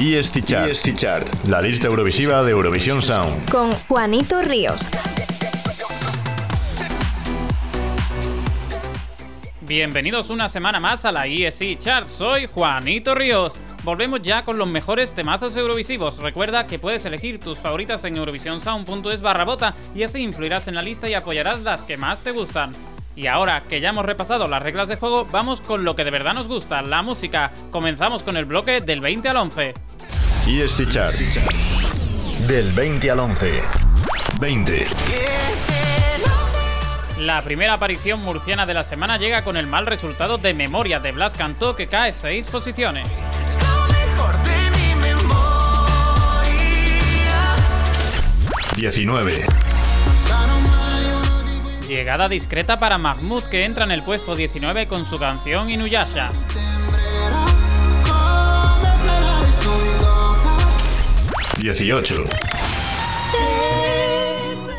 Chart. ESC Chart. La lista eurovisiva de Eurovisión Sound. Con Juanito Ríos. Bienvenidos una semana más a la ESC Chart. Soy Juanito Ríos. Volvemos ya con los mejores temazos eurovisivos. Recuerda que puedes elegir tus favoritas en eurovisionsound.es barra bota y así influirás en la lista y apoyarás las que más te gustan. Y ahora que ya hemos repasado las reglas de juego, vamos con lo que de verdad nos gusta, la música. Comenzamos con el bloque del 20 al 11. ESC Chart. Del 20 al 11. 20. La primera aparición murciana de la semana llega con el mal resultado de Memoria de Blas Cantó que cae 6 posiciones. 19. Llegada discreta para Mahmoud que entra en el puesto 19 con su canción Inuyasha. 18.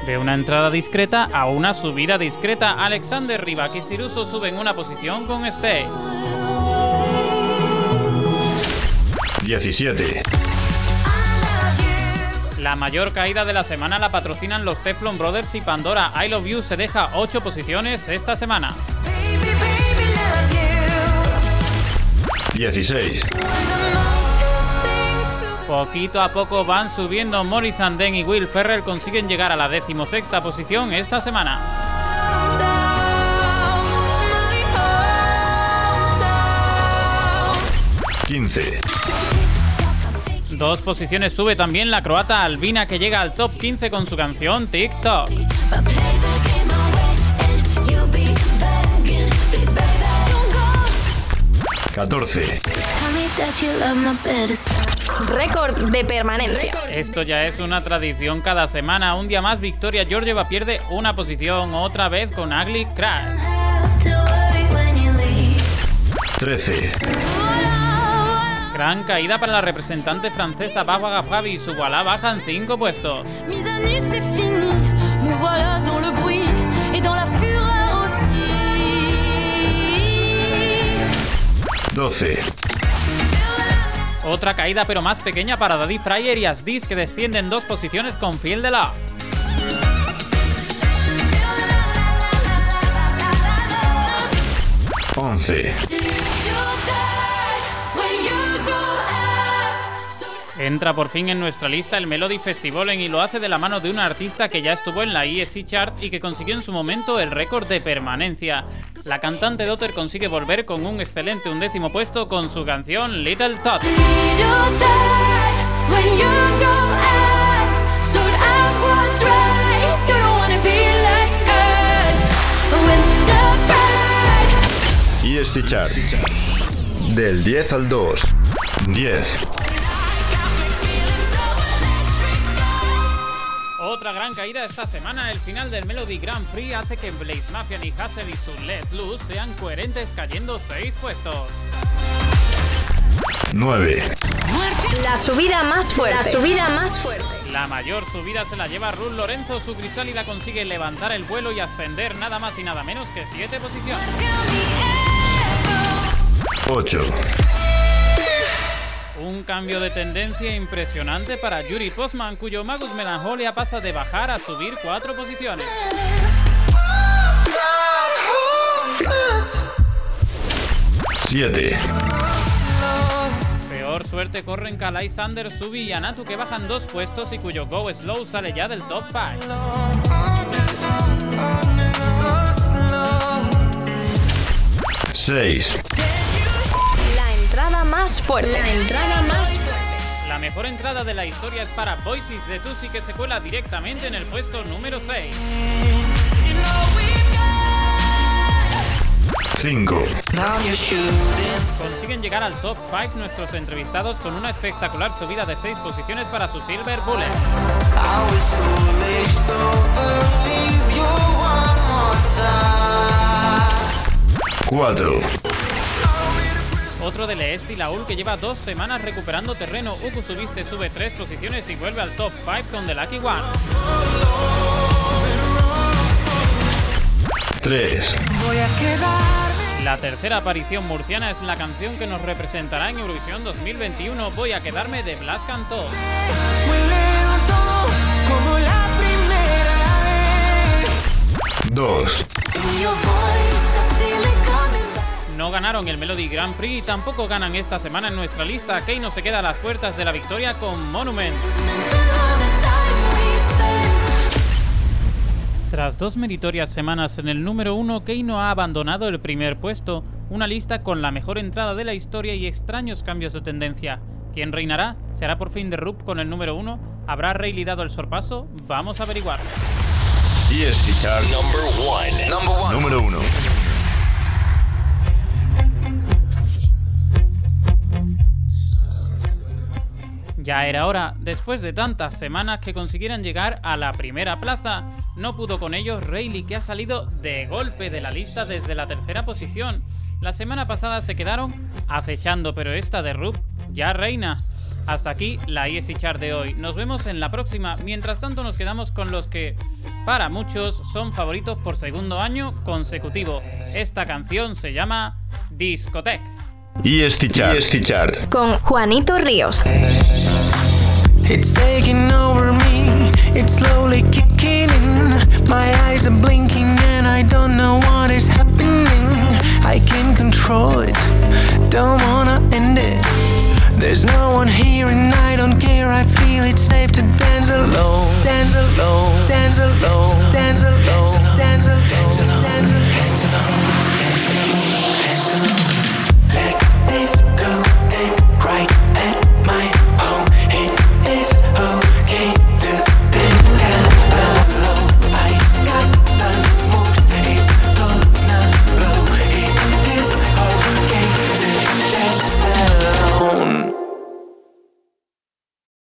De una entrada discreta a una subida discreta, Alexander Rybak y Siruso suben una posición con Stay. 17. La mayor caída de la semana la patrocinan los Teflon Brothers y Pandora I Love You se deja 8 posiciones esta semana. 16. Poquito a poco van subiendo Morris Den y Will Ferrell consiguen llegar a la decimosexta posición esta semana. Dos posiciones sube también la croata Albina que llega al top 15 con su canción TikTok. 14. Récord de permanencia. Esto ya es una tradición cada semana. Un día más, Victoria Georgieva pierde una posición otra vez con Ugly Crash. 13. Gran caída para la representante francesa Barbara Fabi. Su voilà baja en 5 puestos. 12. Otra caída pero más pequeña para Daddy Fryer y Asdis que descienden dos posiciones con Fiel de la. 11. Entra por fin en nuestra lista el Melody Festival y lo hace de la mano de una artista que ya estuvo en la ESC Chart y que consiguió en su momento el récord de permanencia. La cantante Dotter consigue volver con un excelente undécimo puesto con su canción Little Tot. ESC Chart. Del 10 al 2. 10. Otra gran caída esta semana, el final del Melody Grand Prix hace que Blaze Mafia y Hassel y su Let Loose sean coherentes cayendo 6 puestos. 9. La subida más fuerte. La subida más fuerte. La mayor subida se la lleva Ruth Lorenzo, su la consigue levantar el vuelo y ascender nada más y nada menos que 7 posiciones. 8. Un cambio de tendencia impresionante para Yuri Postman, cuyo Magus Melancholia pasa de bajar a subir cuatro posiciones. Siete. Peor suerte corren Kalai Sanders, Subi y Anatu que bajan dos puestos y cuyo Go Slow sale ya del top 5. 6. La entrada más fuerte. La entrada más fuerte. La mejor entrada de la historia es para Voices de Tusi que se cuela directamente en el puesto número 6. 5. Consiguen llegar al top 5 nuestros entrevistados con una espectacular subida de 6 posiciones para su Silver Bullet. 4. Otro del Este y Laul que lleva dos semanas recuperando terreno. Uku Subiste sube tres posiciones y vuelve al top 5 con The Lucky One. 3. La tercera aparición murciana es la canción que nos representará en Eurovisión 2021. Voy a quedarme de Blas Cantó. Ganaron el Melody Grand Prix y tampoco ganan esta semana en nuestra lista. Keino se queda a las puertas de la victoria con Monument. Tras dos meritorias semanas en el número uno, Keino ha abandonado el primer puesto, una lista con la mejor entrada de la historia y extraños cambios de tendencia. ¿Quién reinará? ¿Será por fin The Rup con el número uno? ¿Habrá Rayleigh dado el sorpaso? Vamos a averiguar. ESC Chart Number one. Number one. número 1. Ya era hora, después de tantas semanas, que consiguieran llegar a la primera plaza. No pudo con ellos Rayleigh, que ha salido de golpe de la lista desde la tercera posición. La semana pasada se quedaron acechando, pero esta de Rup ya reina. Hasta aquí la ESI Chart de hoy. Nos vemos en la próxima. Mientras tanto, nos quedamos con los que, para muchos, son favoritos por segundo año consecutivo. Esta canción se llama Discotech. ESC Chart. ESC Chart. Con Juanito Ríos. It's taking over me, it's slowly kicking in. My eyes are blinking and I don't know what is happening. I can't control it, don't wanna end it. There's no one here and I don't care, I feel it's safe to dance alone. Dance alone, dance